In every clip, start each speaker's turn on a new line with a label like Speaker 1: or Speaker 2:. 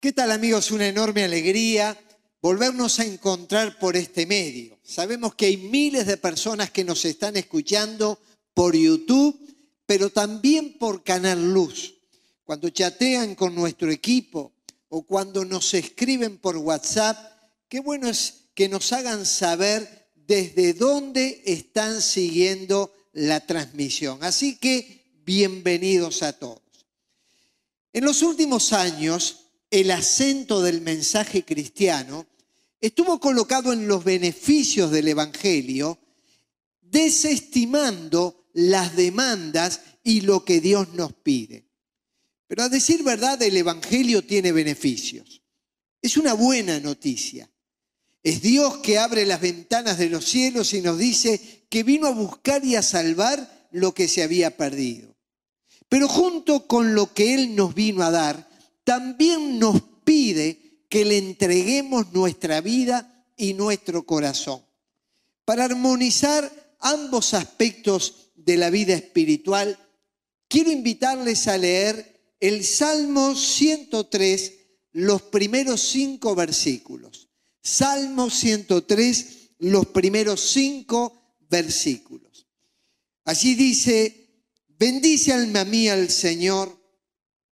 Speaker 1: ¿Qué tal amigos? Una enorme alegría volvernos a encontrar por este medio. Sabemos que hay miles de personas que nos están escuchando por YouTube, pero también por Canal Luz. Cuando chatean con nuestro equipo o cuando nos escriben por WhatsApp, qué bueno es que nos hagan saber desde dónde están siguiendo la transmisión. Así que bienvenidos a todos. En los últimos años, el acento del mensaje cristiano estuvo colocado en los beneficios del Evangelio, desestimando las demandas y lo que Dios nos pide. Pero a decir verdad, el Evangelio tiene beneficios. Es una buena noticia. Es Dios que abre las ventanas de los cielos y nos dice que vino a buscar y a salvar lo que se había perdido. Pero junto con lo que Él nos vino a dar, también nos pide que le entreguemos nuestra vida y nuestro corazón. Para armonizar ambos aspectos de la vida espiritual, quiero invitarles a leer el Salmo 103, los primeros cinco versículos. Salmo 103, los primeros cinco versículos. Allí dice, bendice alma mía al Señor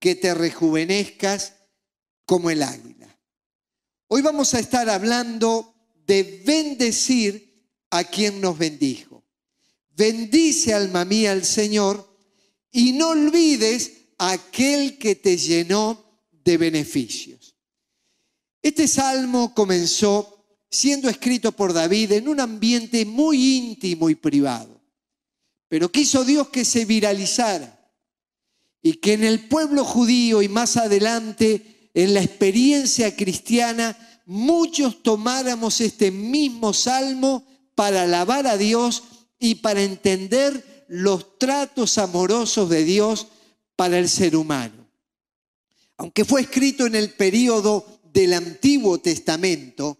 Speaker 1: que te rejuvenezcas como el águila. Hoy vamos a estar hablando de bendecir a quien nos bendijo. Bendice alma mía al Señor y no olvides aquel que te llenó de beneficios. Este salmo comenzó siendo escrito por David en un ambiente muy íntimo y privado, pero quiso Dios que se viralizara y que en el pueblo judío y más adelante en la experiencia cristiana muchos tomáramos este mismo salmo para alabar a Dios y para entender los tratos amorosos de Dios para el ser humano. Aunque fue escrito en el periodo del Antiguo Testamento,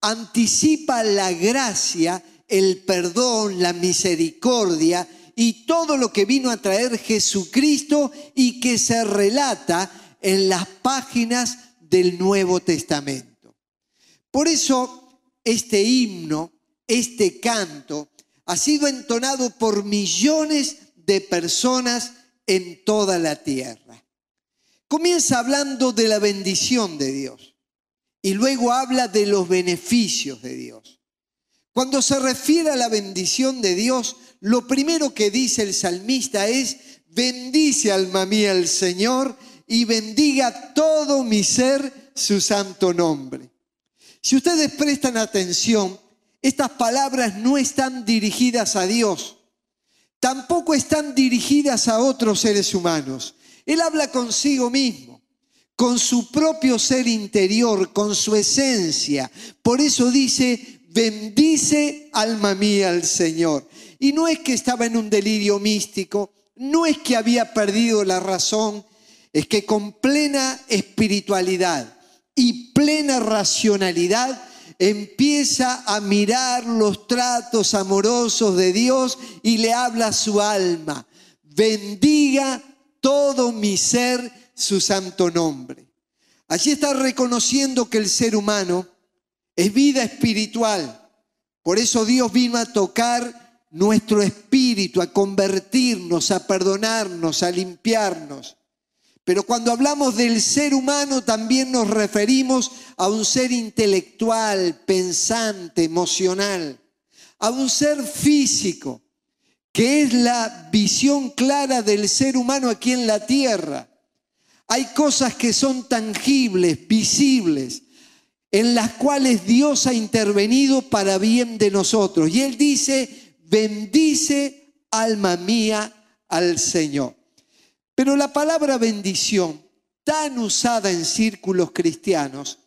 Speaker 1: anticipa la gracia, el perdón, la misericordia y todo lo que vino a traer Jesucristo y que se relata en las páginas del Nuevo Testamento. Por eso este himno, este canto, ha sido entonado por millones de personas en toda la tierra. Comienza hablando de la bendición de Dios y luego habla de los beneficios de Dios. Cuando se refiere a la bendición de Dios, lo primero que dice el salmista es, bendice alma mía al Señor y bendiga todo mi ser su santo nombre. Si ustedes prestan atención, estas palabras no están dirigidas a Dios, tampoco están dirigidas a otros seres humanos. Él habla consigo mismo, con su propio ser interior, con su esencia. Por eso dice, bendice alma mía al Señor. Y no es que estaba en un delirio místico, no es que había perdido la razón, es que con plena espiritualidad y plena racionalidad empieza a mirar los tratos amorosos de Dios y le habla a su alma. Bendiga todo mi ser su santo nombre. Allí está reconociendo que el ser humano es vida espiritual. Por eso Dios vino a tocar nuestro espíritu, a convertirnos, a perdonarnos, a limpiarnos. Pero cuando hablamos del ser humano también nos referimos a un ser intelectual, pensante, emocional, a un ser físico, que es la visión clara del ser humano aquí en la tierra. Hay cosas que son tangibles, visibles, en las cuales Dios ha intervenido para bien de nosotros. Y Él dice, bendice alma mía al Señor. Pero la palabra bendición, tan usada en círculos cristianos,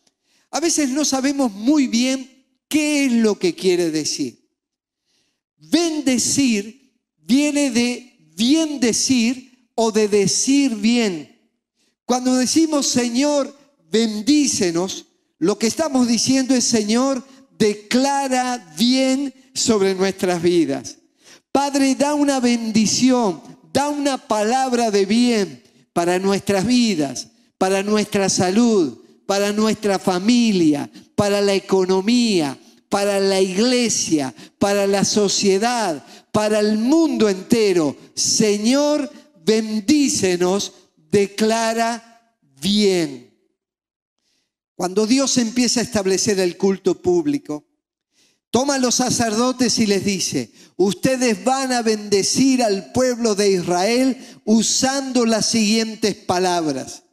Speaker 1: A veces no sabemos muy bien qué es lo que quiere decir. Bendecir viene de bien decir o de decir bien. Cuando decimos Señor, bendícenos, lo que estamos diciendo es Señor, declara bien sobre nuestras vidas. Padre, da una bendición, da una palabra de bien para nuestras vidas, para nuestra salud, para nuestra familia, para la economía, para la iglesia, para la sociedad, para el mundo entero. Señor, bendícenos, declara bien. Cuando Dios empieza a establecer el culto público, toma a los sacerdotes y les dice, ustedes van a bendecir al pueblo de Israel usando las siguientes palabras.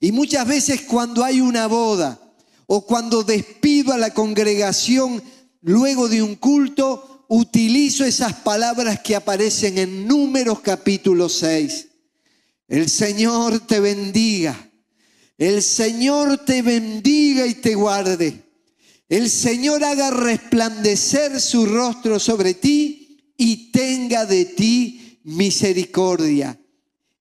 Speaker 1: Y muchas veces cuando hay una boda o cuando despido a la congregación luego de un culto, utilizo esas palabras que aparecen en Números capítulo 6. El Señor te bendiga. El Señor te bendiga y te guarde. El Señor haga resplandecer su rostro sobre ti y tenga de ti misericordia.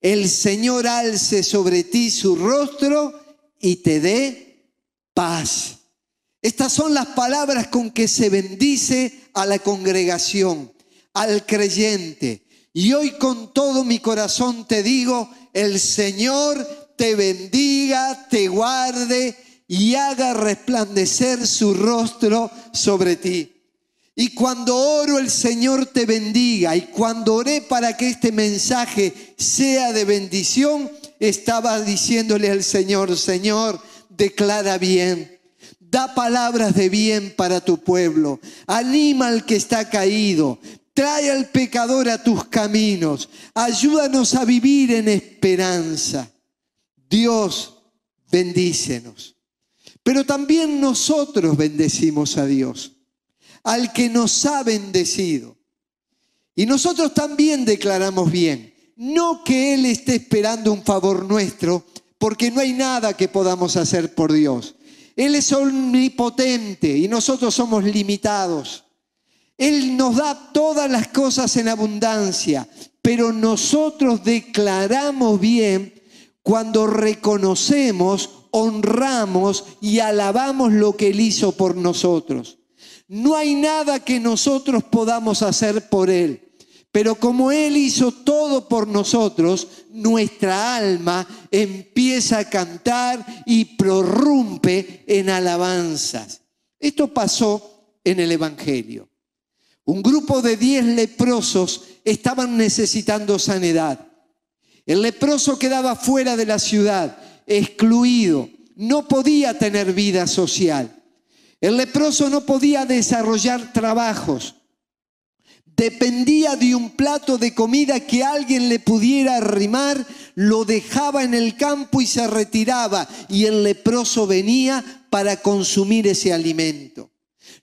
Speaker 1: El Señor alce sobre ti su rostro y te dé paz. Estas son las palabras con que se bendice a la congregación, al creyente. Y hoy con todo mi corazón te digo, el Señor te bendiga, te guarde y haga resplandecer su rostro sobre ti. Y cuando oro el Señor te bendiga. Y cuando oré para que este mensaje sea de bendición, estaba diciéndole al Señor, Señor, declara bien. Da palabras de bien para tu pueblo. Anima al que está caído. Trae al pecador a tus caminos. Ayúdanos a vivir en esperanza. Dios, bendícenos. Pero también nosotros bendecimos a Dios al que nos ha bendecido. Y nosotros también declaramos bien, no que Él esté esperando un favor nuestro, porque no hay nada que podamos hacer por Dios. Él es omnipotente y nosotros somos limitados. Él nos da todas las cosas en abundancia, pero nosotros declaramos bien cuando reconocemos, honramos y alabamos lo que Él hizo por nosotros. No hay nada que nosotros podamos hacer por Él. Pero como Él hizo todo por nosotros, nuestra alma empieza a cantar y prorrumpe en alabanzas. Esto pasó en el Evangelio. Un grupo de diez leprosos estaban necesitando sanidad. El leproso quedaba fuera de la ciudad, excluido, no podía tener vida social. El leproso no podía desarrollar trabajos. Dependía de un plato de comida que alguien le pudiera arrimar, lo dejaba en el campo y se retiraba y el leproso venía para consumir ese alimento.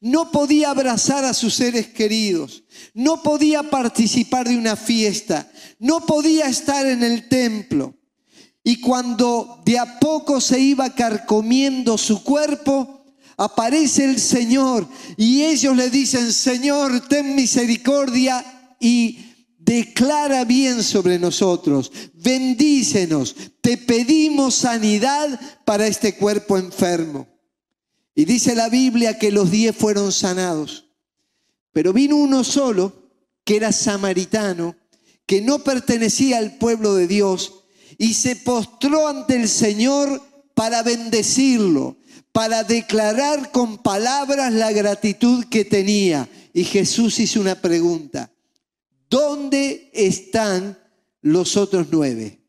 Speaker 1: No podía abrazar a sus seres queridos, no podía participar de una fiesta, no podía estar en el templo. Y cuando de a poco se iba carcomiendo su cuerpo, aparece el Señor y ellos le dicen, Señor, ten misericordia y declara bien sobre nosotros, bendícenos, te pedimos sanidad para este cuerpo enfermo. Y dice la Biblia que los diez fueron sanados, pero vino uno solo, que era samaritano, que no pertenecía al pueblo de Dios, y se postró ante el Señor para bendecirlo para declarar con palabras la gratitud que tenía. Y Jesús hizo una pregunta. ¿Dónde están los otros nueve?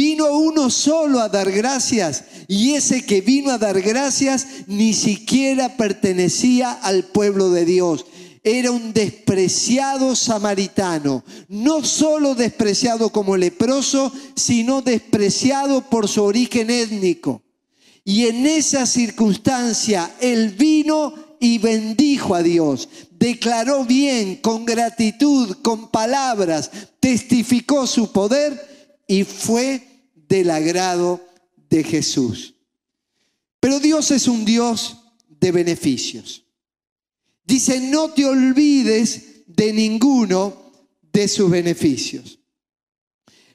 Speaker 1: Vino uno solo a dar gracias y ese que vino a dar gracias ni siquiera pertenecía al pueblo de Dios. Era un despreciado samaritano, no solo despreciado como leproso, sino despreciado por su origen étnico. Y en esa circunstancia él vino y bendijo a Dios, declaró bien, con gratitud, con palabras, testificó su poder y fue del agrado de Jesús. Pero Dios es un Dios de beneficios. Dice, no te olvides de ninguno de sus beneficios.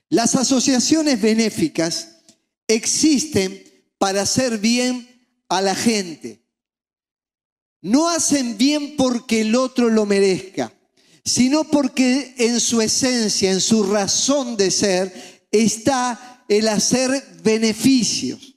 Speaker 1: Las asociaciones benéficas existen para hacer bien a la gente. No hacen bien porque el otro lo merezca, sino porque en su esencia, en su razón de ser, está el hacer beneficios.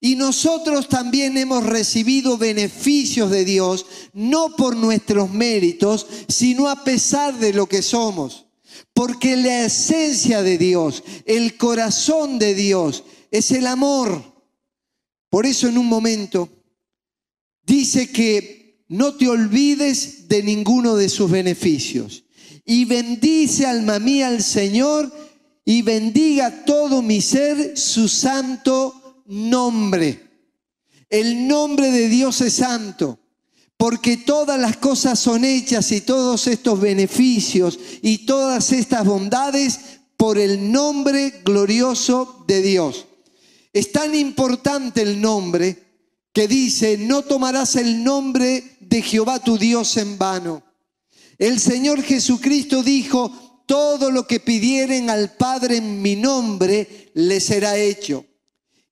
Speaker 1: Y nosotros también hemos recibido beneficios de Dios, no por nuestros méritos, sino a pesar de lo que somos. Porque la esencia de Dios, el corazón de Dios, es el amor. Por eso en un momento dice que no te olvides de ninguno de sus beneficios. Y bendice alma mía al Señor y bendiga todo mi ser su santo nombre. El nombre de Dios es santo, porque todas las cosas son hechas y todos estos beneficios y todas estas bondades por el nombre glorioso de Dios. Es tan importante el nombre que dice, no tomarás el nombre de Jehová tu Dios en vano. El Señor Jesucristo dijo, todo lo que pidieren al Padre en mi nombre le será hecho.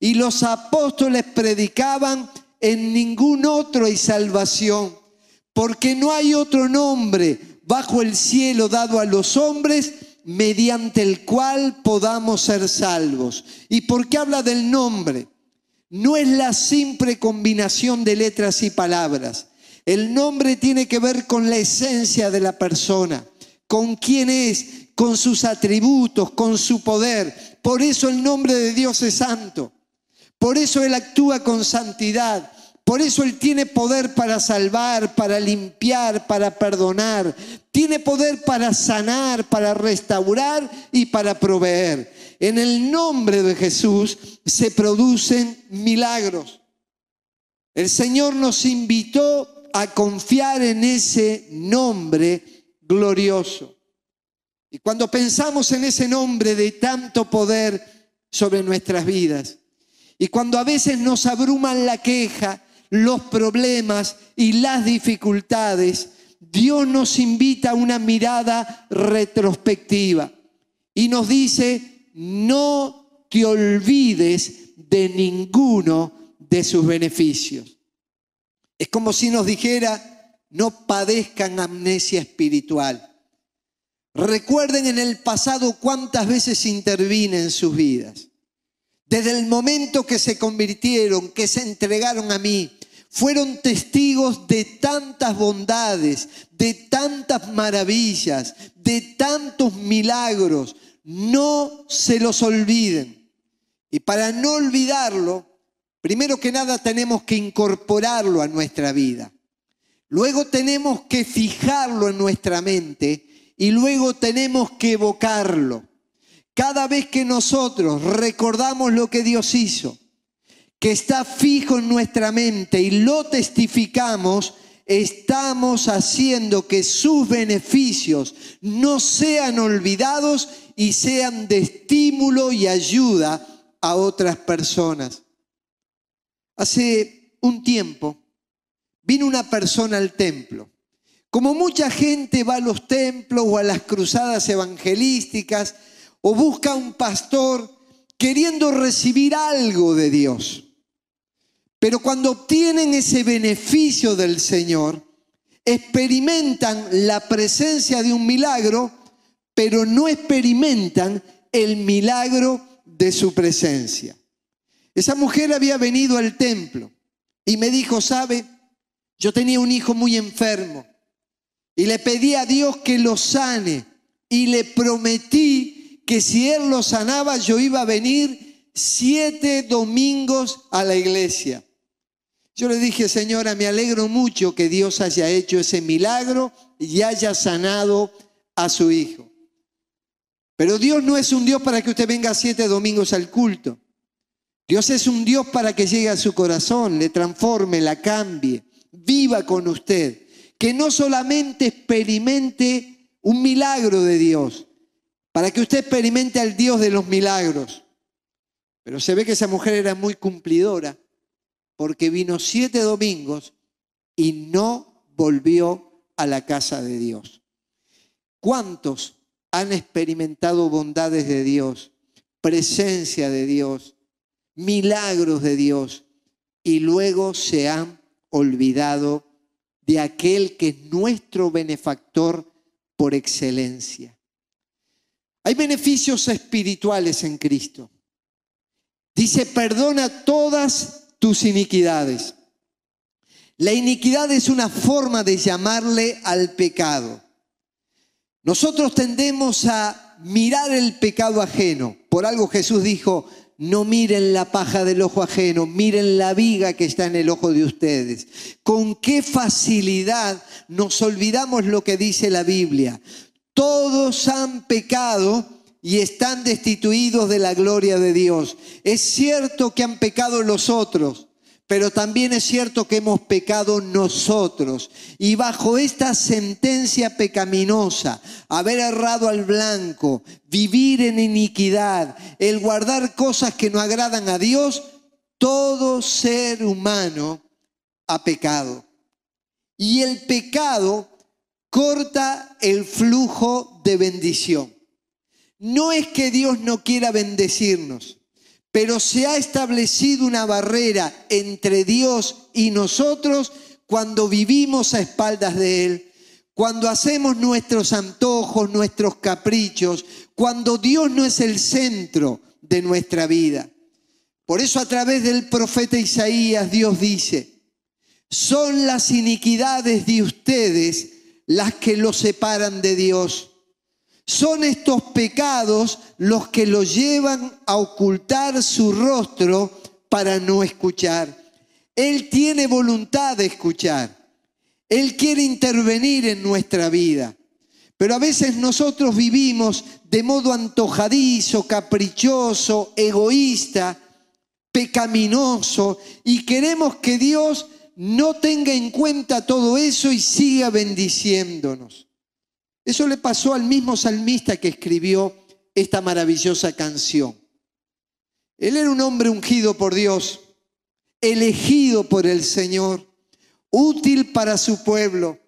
Speaker 1: Y los apóstoles predicaban, en ningún otro hay salvación, porque no hay otro nombre bajo el cielo dado a los hombres mediante el cual podamos ser salvos. ¿Y por qué habla del nombre? No es la simple combinación de letras y palabras. El nombre tiene que ver con la esencia de la persona, con quién es, con sus atributos, con su poder. Por eso el nombre de Dios es santo. Por eso Él actúa con santidad. Por eso Él tiene poder para salvar, para limpiar, para perdonar. Tiene poder para sanar, para restaurar y para proveer. En el nombre de Jesús se producen milagros. El Señor nos invitó a confiar en ese nombre glorioso. Y cuando pensamos en ese nombre de tanto poder sobre nuestras vidas, y cuando a veces nos abruman la queja, los problemas y las dificultades, Dios nos invita a una mirada retrospectiva y nos dice, no te olvides de ninguno de sus beneficios. Es como si nos dijera, no padezcan amnesia espiritual. Recuerden en el pasado cuántas veces intervine en sus vidas. Desde el momento que se convirtieron, que se entregaron a mí, fueron testigos de tantas bondades, de tantas maravillas, de tantos milagros. No se los olviden. Y para no olvidarlo, primero que nada tenemos que incorporarlo a nuestra vida. Luego tenemos que fijarlo en nuestra mente y luego tenemos que evocarlo. Cada vez que nosotros recordamos lo que Dios hizo, que está fijo en nuestra mente y lo testificamos, estamos haciendo que sus beneficios no sean olvidados y sean de estímulo y ayuda a otras personas. Hace un tiempo vino una persona al templo. Como mucha gente va a los templos o a las cruzadas evangelísticas, o busca un pastor queriendo recibir algo de Dios. Pero cuando obtienen ese beneficio del Señor, experimentan la presencia de un milagro, pero no experimentan el milagro de su presencia. Esa mujer había venido al templo y me dijo, sabe, yo tenía un hijo muy enfermo y le pedí a Dios que lo sane y le prometí que si Él lo sanaba, yo iba a venir siete domingos a la iglesia. Yo le dije, señora, me alegro mucho que Dios haya hecho ese milagro y haya sanado a su hijo. Pero Dios no es un Dios para que usted venga siete domingos al culto. Dios es un Dios para que llegue a su corazón, le transforme, la cambie, viva con usted. Que no solamente experimente un milagro de Dios, para que usted experimente al Dios de los milagros. Pero se ve que esa mujer era muy cumplidora, porque vino siete domingos y no volvió a la casa de Dios. ¿Cuántos han experimentado bondades de Dios, presencia de Dios, milagros de Dios y luego se han olvidado de aquel que es nuestro benefactor por excelencia? Hay beneficios espirituales en Cristo. Dice, perdona todas tus iniquidades. La iniquidad es una forma de llamarle al pecado. Nosotros tendemos a mirar el pecado ajeno. Por algo Jesús dijo, no miren la paja del ojo ajeno, miren la viga que está en el ojo de ustedes. Con qué facilidad nos olvidamos lo que dice la Biblia. Todos han pecado y están destituidos de la gloria de Dios. Es cierto que han pecado los otros, pero también es cierto que hemos pecado nosotros. Y bajo esta sentencia pecaminosa, haber errado al blanco, vivir en iniquidad, el guardar cosas que no agradan a Dios, todo ser humano ha pecado. Y el pecado corta el flujo de bendición. No es que Dios no quiera bendecirnos, pero se ha establecido una barrera entre Dios y nosotros cuando vivimos a espaldas de Él, cuando hacemos nuestros antojos, nuestros caprichos, cuando Dios no es el centro de nuestra vida. Por eso a través del profeta Isaías Dios dice, son las iniquidades de ustedes las que los separan de Dios. Son estos pecados los que los llevan a ocultar su rostro para no escuchar. Él tiene voluntad de escuchar. Él quiere intervenir en nuestra vida. Pero a veces nosotros vivimos de modo antojadizo, caprichoso, egoísta, pecaminoso y queremos que Dios no tenga en cuenta todo eso y siga bendiciéndonos. Eso le pasó al mismo salmista que escribió esta maravillosa canción. Él era un hombre ungido por Dios, elegido por el Señor, útil para su pueblo.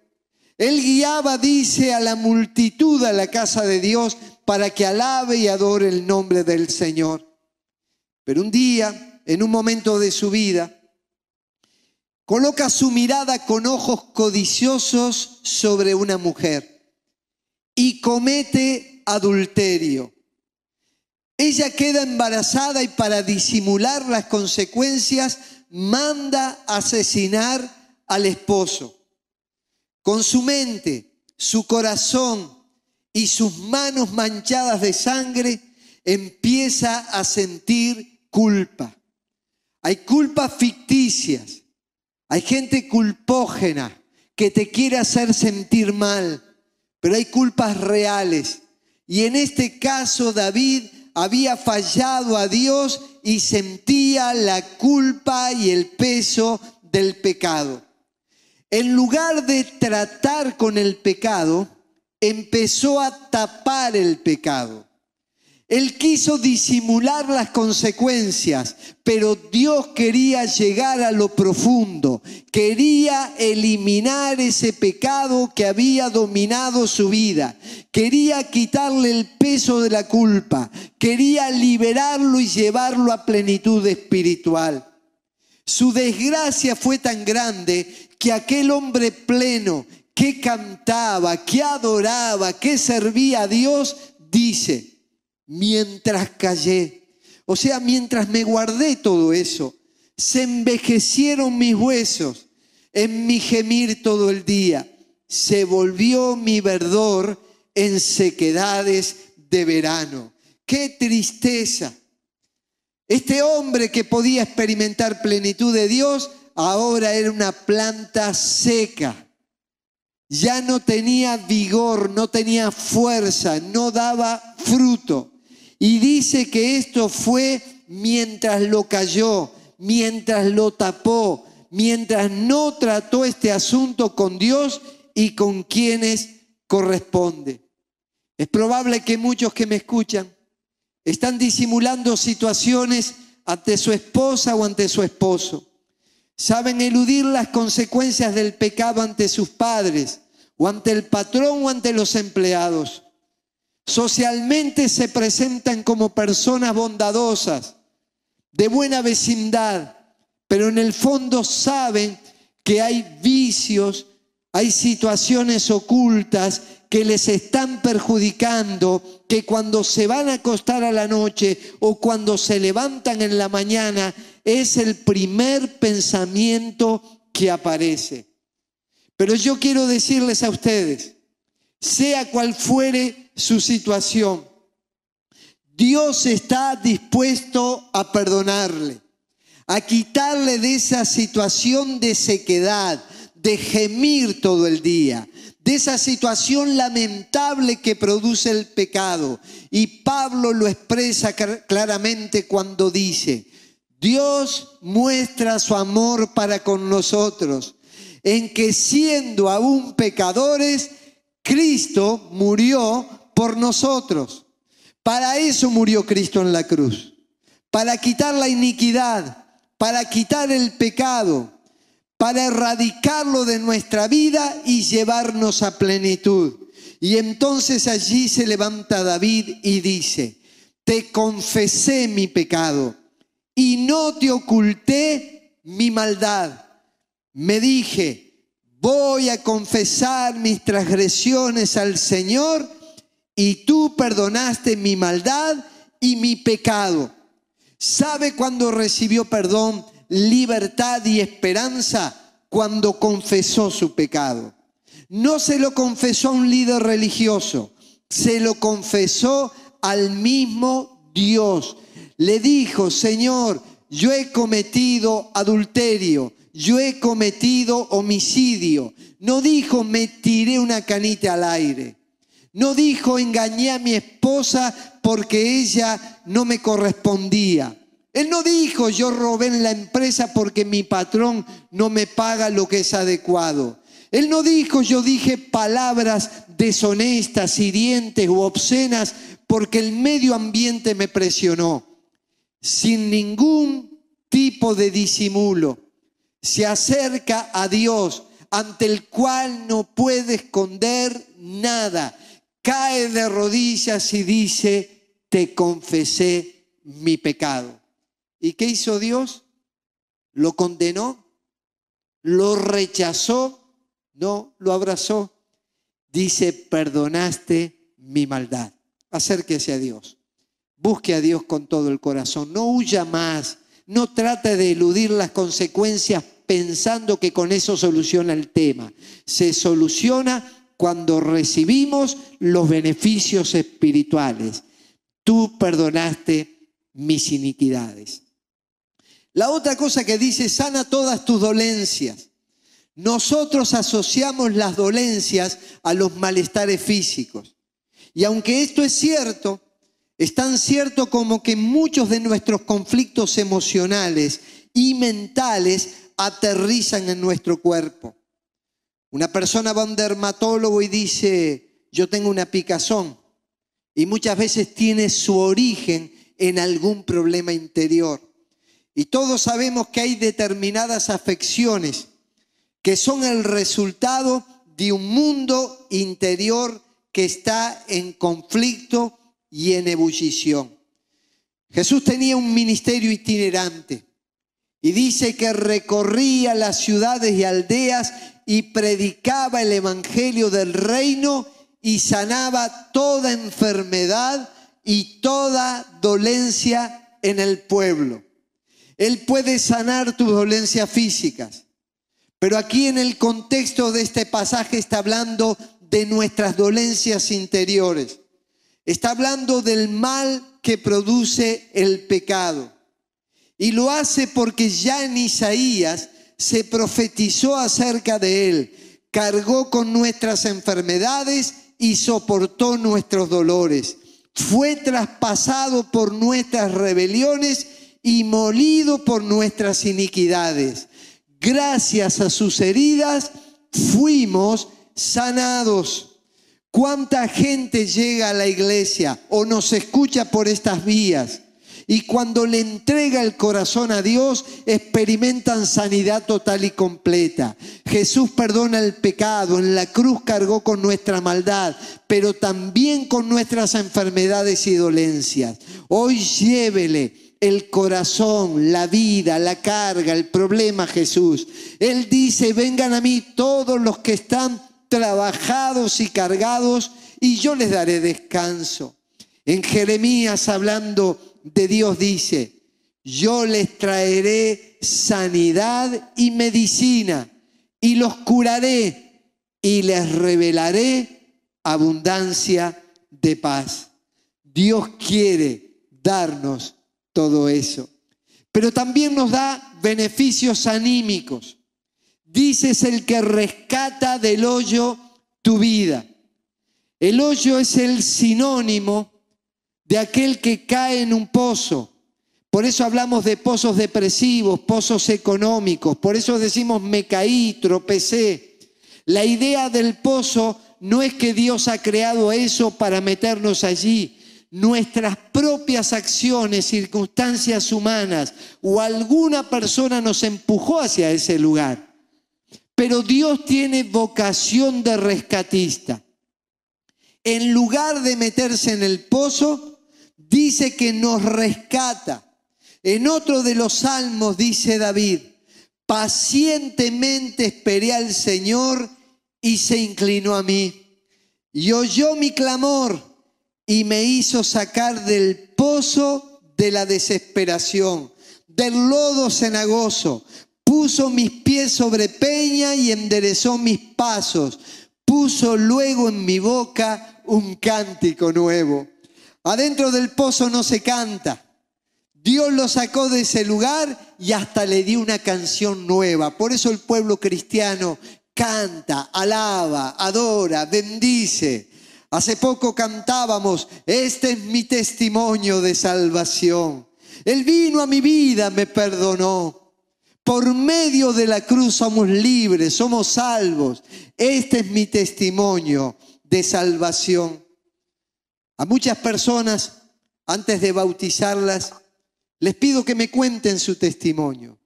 Speaker 1: Él guiaba, dice, a la multitud a la casa de Dios para que alabe y adore el nombre del Señor. Pero un día, en un momento de su vida, coloca su mirada con ojos codiciosos sobre una mujer y comete adulterio. Ella queda embarazada y para disimular las consecuencias manda asesinar al esposo. Con su mente, su corazón y sus manos manchadas de sangre, empieza a sentir culpa. Hay culpas ficticias hay gente culpógena que te quiere hacer sentir mal, pero hay culpas reales. Y en este caso David había fallado a Dios y sentía la culpa y el peso del pecado. En lugar de tratar con el pecado, empezó a tapar el pecado. Él quiso disimular las consecuencias, pero Dios quería llegar a lo profundo, quería eliminar ese pecado que había dominado su vida, quería quitarle el peso de la culpa, quería liberarlo y llevarlo a plenitud espiritual. Su desgracia fue tan grande que aquel hombre pleno que cantaba, que adoraba, que servía a Dios, dice, mientras callé. O sea, mientras me guardé todo eso, se envejecieron mis huesos en mi gemir todo el día. Se volvió mi verdor en sequedades de verano. ¡Qué tristeza! Este hombre que podía experimentar plenitud de Dios, ahora era una planta seca. Ya no tenía vigor, no tenía fuerza, no daba fruto. Y dice que esto fue mientras lo cayó, mientras lo tapó, mientras no trató este asunto con Dios y con quienes corresponde. Es probable que muchos que me escuchan están disimulando situaciones ante su esposa o ante su esposo. saben eludir las consecuencias del pecado ante sus padres, o ante el patrón o ante los empleados. Socialmente se presentan como personas bondadosas, de buena vecindad, pero en el fondo saben que hay vicios, hay situaciones ocultas que les están perjudicando, que cuando se van a acostar a la noche o cuando se levantan en la mañana, es el primer pensamiento que aparece. Pero yo quiero decirles a ustedes, sea cual fuere su situación, Dios está dispuesto a perdonarle, a quitarle de esa situación de sequedad, de gemir todo el día, de esa situación lamentable que produce el pecado. Y Pablo lo expresa claramente cuando dice, Dios muestra su amor para con nosotros, en que siendo aún pecadores, Cristo murió por nosotros. Para eso murió Cristo en la cruz, para quitar la iniquidad, para quitar el pecado para erradicarlo de nuestra vida y llevarnos a plenitud. Y entonces allí se levanta David y dice, te confesé mi pecado y no te oculté mi maldad. Me dije, voy a confesar mis transgresiones al Señor y tú perdonaste mi maldad y mi pecado. ¿Sabe cuándo recibió perdón? libertad y esperanza cuando confesó su pecado. No se lo confesó a un líder religioso, se lo confesó al mismo Dios. Le dijo, Señor, yo he cometido adulterio, yo he cometido homicidio. No dijo, me tiré una canita al aire. No dijo, engañé a mi esposa porque ella no me correspondía. Él no dijo, yo robé en la empresa porque mi patrón no me paga lo que es adecuado. Él no dijo, yo dije palabras deshonestas, hirientes u obscenas porque el medio ambiente me presionó. Sin ningún tipo de disimulo, se acerca a Dios ante el cual no puede esconder nada. Cae de rodillas y dice, te confesé mi pecado. ¿Y qué hizo Dios? ¿Lo condenó? ¿Lo rechazó? No, lo abrazó. Dice, perdonaste mi maldad. Acérquese a Dios. Busque a Dios con todo el corazón. No huya más. No trate de eludir las consecuencias pensando que con eso soluciona el tema. Se soluciona cuando recibimos los beneficios espirituales. Tú perdonaste mis iniquidades. La otra cosa que dice, sana todas tus dolencias. Nosotros asociamos las dolencias a los malestares físicos. Y aunque esto es cierto, es tan cierto como que muchos de nuestros conflictos emocionales y mentales aterrizan en nuestro cuerpo. Una persona va a un dermatólogo y dice, yo tengo una picazón. Y muchas veces tiene su origen en algún problema interior. Y todos sabemos que hay determinadas afecciones que son el resultado de un mundo interior que está en conflicto y en ebullición. Jesús tenía un ministerio itinerante y dice que recorría las ciudades y aldeas y predicaba el evangelio del reino y sanaba toda enfermedad y toda dolencia en el pueblo. Él puede sanar tus dolencias físicas. Pero aquí en el contexto de este pasaje está hablando de nuestras dolencias interiores. Está hablando del mal que produce el pecado. Y lo hace porque ya en Isaías se profetizó acerca de él. Cargó con nuestras enfermedades y soportó nuestros dolores. Fue traspasado por nuestras rebeliones y molido por nuestras iniquidades. Gracias a sus heridas fuimos sanados. ¿Cuánta gente llega a la iglesia o nos escucha por estas vías Y cuando le entrega el corazón a Dios, experimentan sanidad total y completa. Jesús perdona el pecado, en la cruz cargó con nuestra maldad, pero también con nuestras enfermedades y dolencias. Hoy llévele el corazón, la vida, la carga, el problema Jesús. Él dice, vengan a mí todos los que están trabajados y cargados y yo les daré descanso. En Jeremías hablando de Dios dice, yo les traeré sanidad y medicina y los curaré y les revelaré abundancia de paz. Dios quiere darnos todo eso, pero también nos da beneficios anímicos. Dices el que rescata del hoyo tu vida. El hoyo es el sinónimo de aquel que cae en un pozo. Por eso hablamos de pozos depresivos, pozos económicos, por eso decimos me caí, tropecé. La idea del pozo no es que Dios ha creado eso para meternos allí. Nuestras propias acciones, circunstancias humanas o alguna persona nos empujó hacia ese lugar. Pero Dios tiene vocación de rescatista. En lugar de meterse en el pozo, dice que nos rescata. En otro de los salmos dice David, pacientemente esperé al Señor y se inclinó a mí. Y oyó mi clamor y me hizo sacar del pozo de la desesperación, del lodo cenagoso, puso mis pies sobre peña y enderezó mis pasos, puso luego en mi boca un cántico nuevo. Adentro del pozo no se canta. Dios lo sacó de ese lugar y hasta le dio una canción nueva. Por eso el pueblo cristiano canta, alaba, adora, bendice. Hace poco cantábamos, este es mi testimonio de salvación. Él vino a mi vida, me perdonó. Por medio de la cruz somos libres, somos salvos. Este es mi testimonio de salvación. A muchas personas, antes de bautizarlas, les pido que me cuenten su testimonio.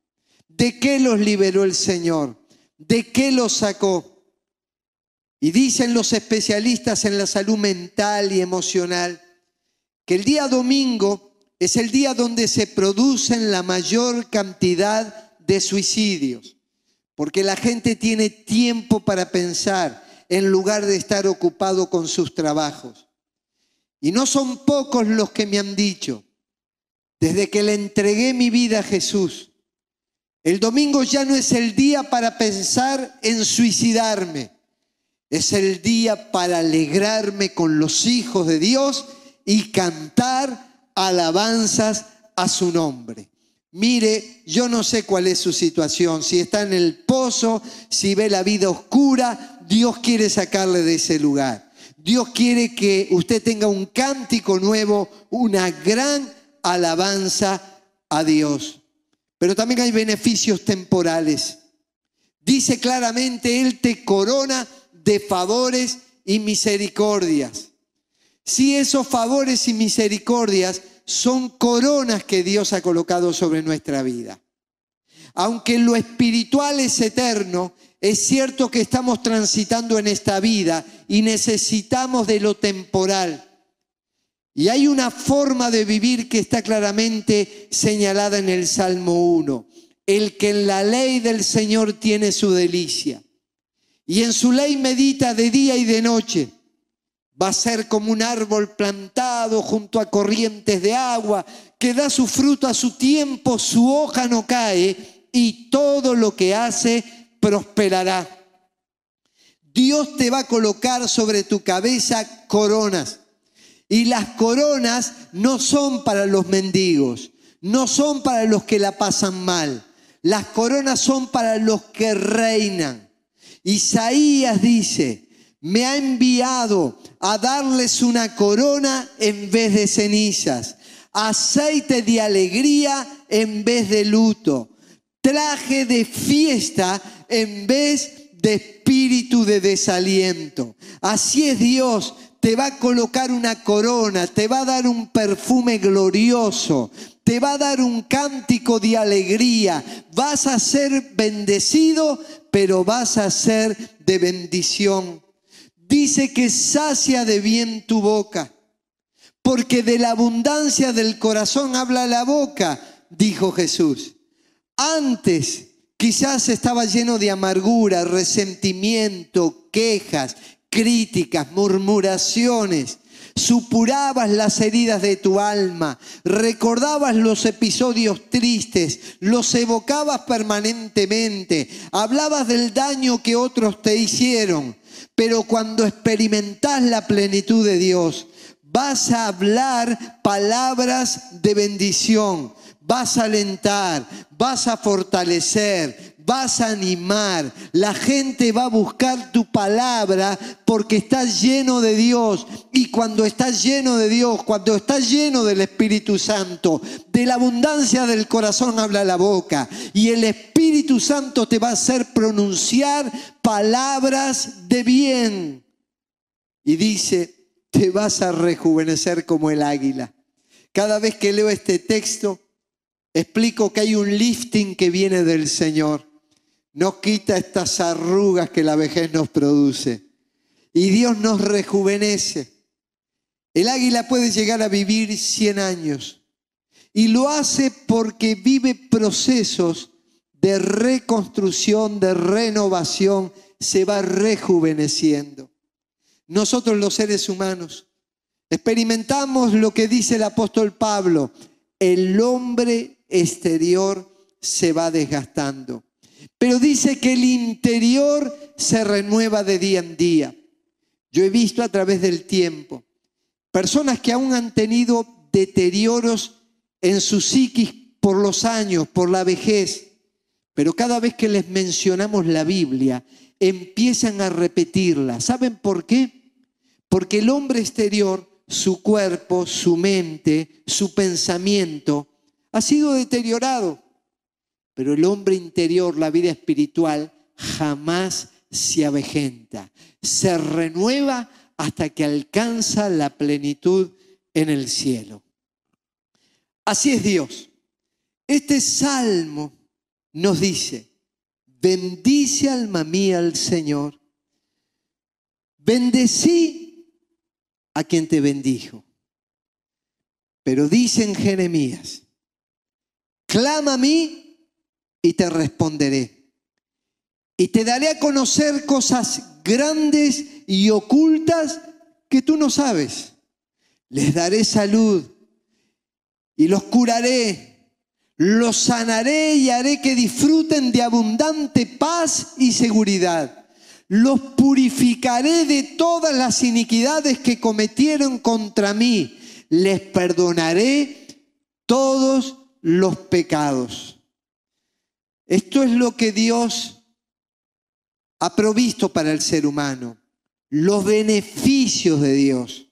Speaker 1: ¿De qué los liberó el Señor? ¿De qué los sacó? Y dicen los especialistas en la salud mental y emocional que el día domingo es el día donde se producen la mayor cantidad de suicidios, porque la gente tiene tiempo para pensar en lugar de estar ocupado con sus trabajos. Y no son pocos los que me han dicho, desde que le entregué mi vida a Jesús, el domingo ya no es el día para pensar en suicidarme, es el día para alegrarme con los hijos de Dios y cantar alabanzas a su nombre. Mire, yo no sé cuál es su situación, si está en el pozo, si ve la vida oscura, Dios quiere sacarle de ese lugar. Dios quiere que usted tenga un cántico nuevo, una gran alabanza a Dios. Pero también hay beneficios temporales. Dice claramente, Él te corona de favores y misericordias. Si esos favores y misericordias son coronas que Dios ha colocado sobre nuestra vida. Aunque lo espiritual es eterno, es cierto que estamos transitando en esta vida y necesitamos de lo temporal. Y hay una forma de vivir que está claramente señalada en el Salmo 1. El que en la ley del Señor tiene su delicia y en su ley medita de día y de noche va a ser como un árbol plantado junto a corrientes de agua, que da su fruto a su tiempo, su hoja no cae y todo lo que hace prosperará. Dios te va a colocar sobre tu cabeza coronas. Y las coronas no son para los mendigos, no son para los que la pasan mal. Las coronas son para los que reinan. Isaías dice, me ha enviado a darles una corona en vez de cenizas, aceite de alegría en vez de luto, traje de fiesta en vez de espíritu de desaliento. Así es Dios, te va a colocar una corona, te va a dar un perfume glorioso, te va a dar un cántico de alegría. Vas a ser bendecido, pero vas a ser de bendición. Dice que sacia de bien tu boca, porque de la abundancia del corazón habla la boca, dijo Jesús. Antes quizás estaba lleno de amargura, resentimiento, quejas, críticas, murmuraciones. Supurabas las heridas de tu alma, recordabas los episodios tristes, los evocabas permanentemente, hablabas del daño que otros te hicieron, pero cuando experimentas la plenitud de Dios, vas a hablar palabras de bendición, vas a alentar, vas a fortalecer, vas a animar. La gente va a buscar tu palabra porque estás lleno de Dios. Y cuando estás lleno de Dios, cuando estás lleno del Espíritu Santo, de la abundancia del corazón habla la boca. Y el Espíritu Santo te va a hacer pronunciar palabras de bien. Y dice, te vas a rejuvenecer como el águila. Cada vez que leo este texto, explico que hay un lifting que viene del Señor. Nos quita estas arrugas que la vejez nos produce. Y Dios nos rejuvenece. El águila puede llegar a vivir 100 años. Y lo hace porque vive procesos de reconstrucción, de renovación. Se va rejuveneciendo. Nosotros los seres humanos experimentamos lo que dice el apóstol Pablo. El hombre exterior se va desgastando. Pero dice que el interior se renueva de día en día. Yo he visto a través del tiempo personas que aún han tenido deterioros en su psiquis por los años, por la vejez, pero cada vez que les mencionamos la Biblia, empiezan a repetirla. ¿Saben por qué? Porque el hombre exterior, su cuerpo, su mente, su pensamiento, ha sido deteriorado. Pero el hombre interior, la vida espiritual, jamás se avejenta. Se renueva hasta que alcanza la plenitud en el cielo. Así es Dios. Este salmo nos dice, bendice alma mía al Señor. Bendecí a quien te bendijo. Pero dice en Jeremías, clama a mí y te responderé. Y te daré a conocer cosas grandes y ocultas que tú no sabes. Les daré salud y los curaré, los sanaré y haré que disfruten de abundante paz y seguridad. Los purificaré de todas las iniquidades que cometieron contra mí. Les perdonaré todos los pecados. Esto es lo que Dios ha provisto para el ser humano, los beneficios de Dios.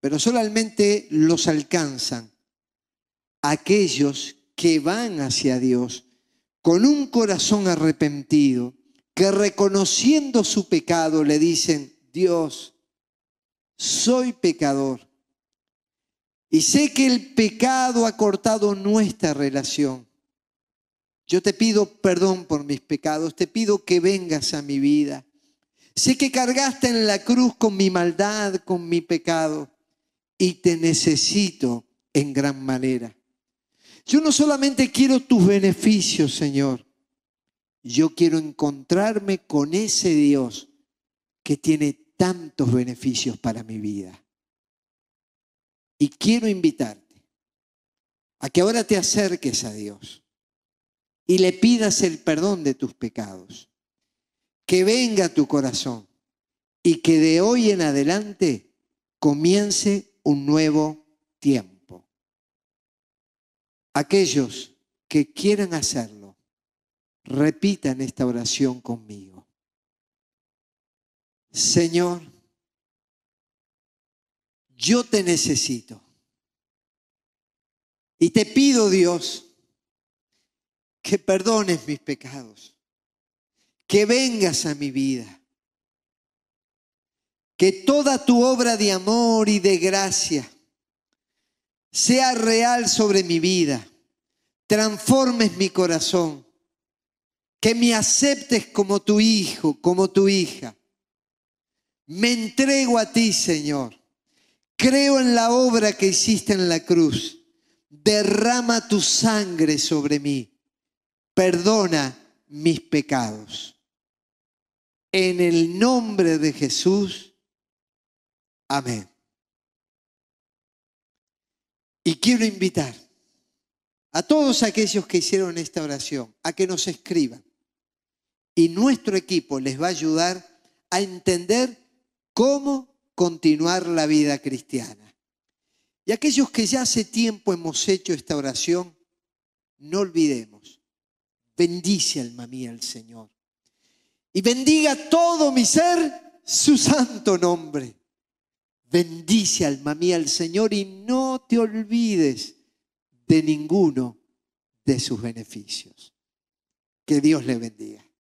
Speaker 1: Pero solamente los alcanzan aquellos que van hacia Dios con un corazón arrepentido, que reconociendo su pecado le dicen, Dios, soy pecador y sé que el pecado ha cortado nuestra relación. Yo te pido perdón por mis pecados, te pido que vengas a mi vida. Sé que cargaste en la cruz con mi maldad, con mi pecado, y te necesito en gran manera. Yo no solamente quiero tus beneficios, Señor, yo quiero encontrarme con ese Dios que tiene tantos beneficios para mi vida. Y quiero invitarte a que ahora te acerques a Dios y le pidas el perdón de tus pecados. Que venga tu corazón y que de hoy en adelante comience un nuevo tiempo. Aquellos que quieran hacerlo, repitan esta oración conmigo. Señor, yo te necesito. Y te pido, Dios, que perdones mis pecados, que vengas a mi vida, que toda tu obra de amor y de gracia sea real sobre mi vida, transformes mi corazón, que me aceptes como tu hijo, como tu hija. Me entrego a ti, Señor. Creo en la obra que hiciste en la cruz. Derrama tu sangre sobre mí. Perdona mis pecados. En el nombre de Jesús. Amén. Y quiero invitar a todos aquellos que hicieron esta oración a que nos escriban. Y nuestro equipo les va a ayudar a entender cómo continuar la vida cristiana. Y aquellos que ya hace tiempo hemos hecho esta oración, no olvidemos, bendice alma mía el Señor. Y bendiga todo mi ser su santo nombre. Bendice alma mía al Señor y no te olvides de ninguno de sus beneficios. Que Dios le bendiga.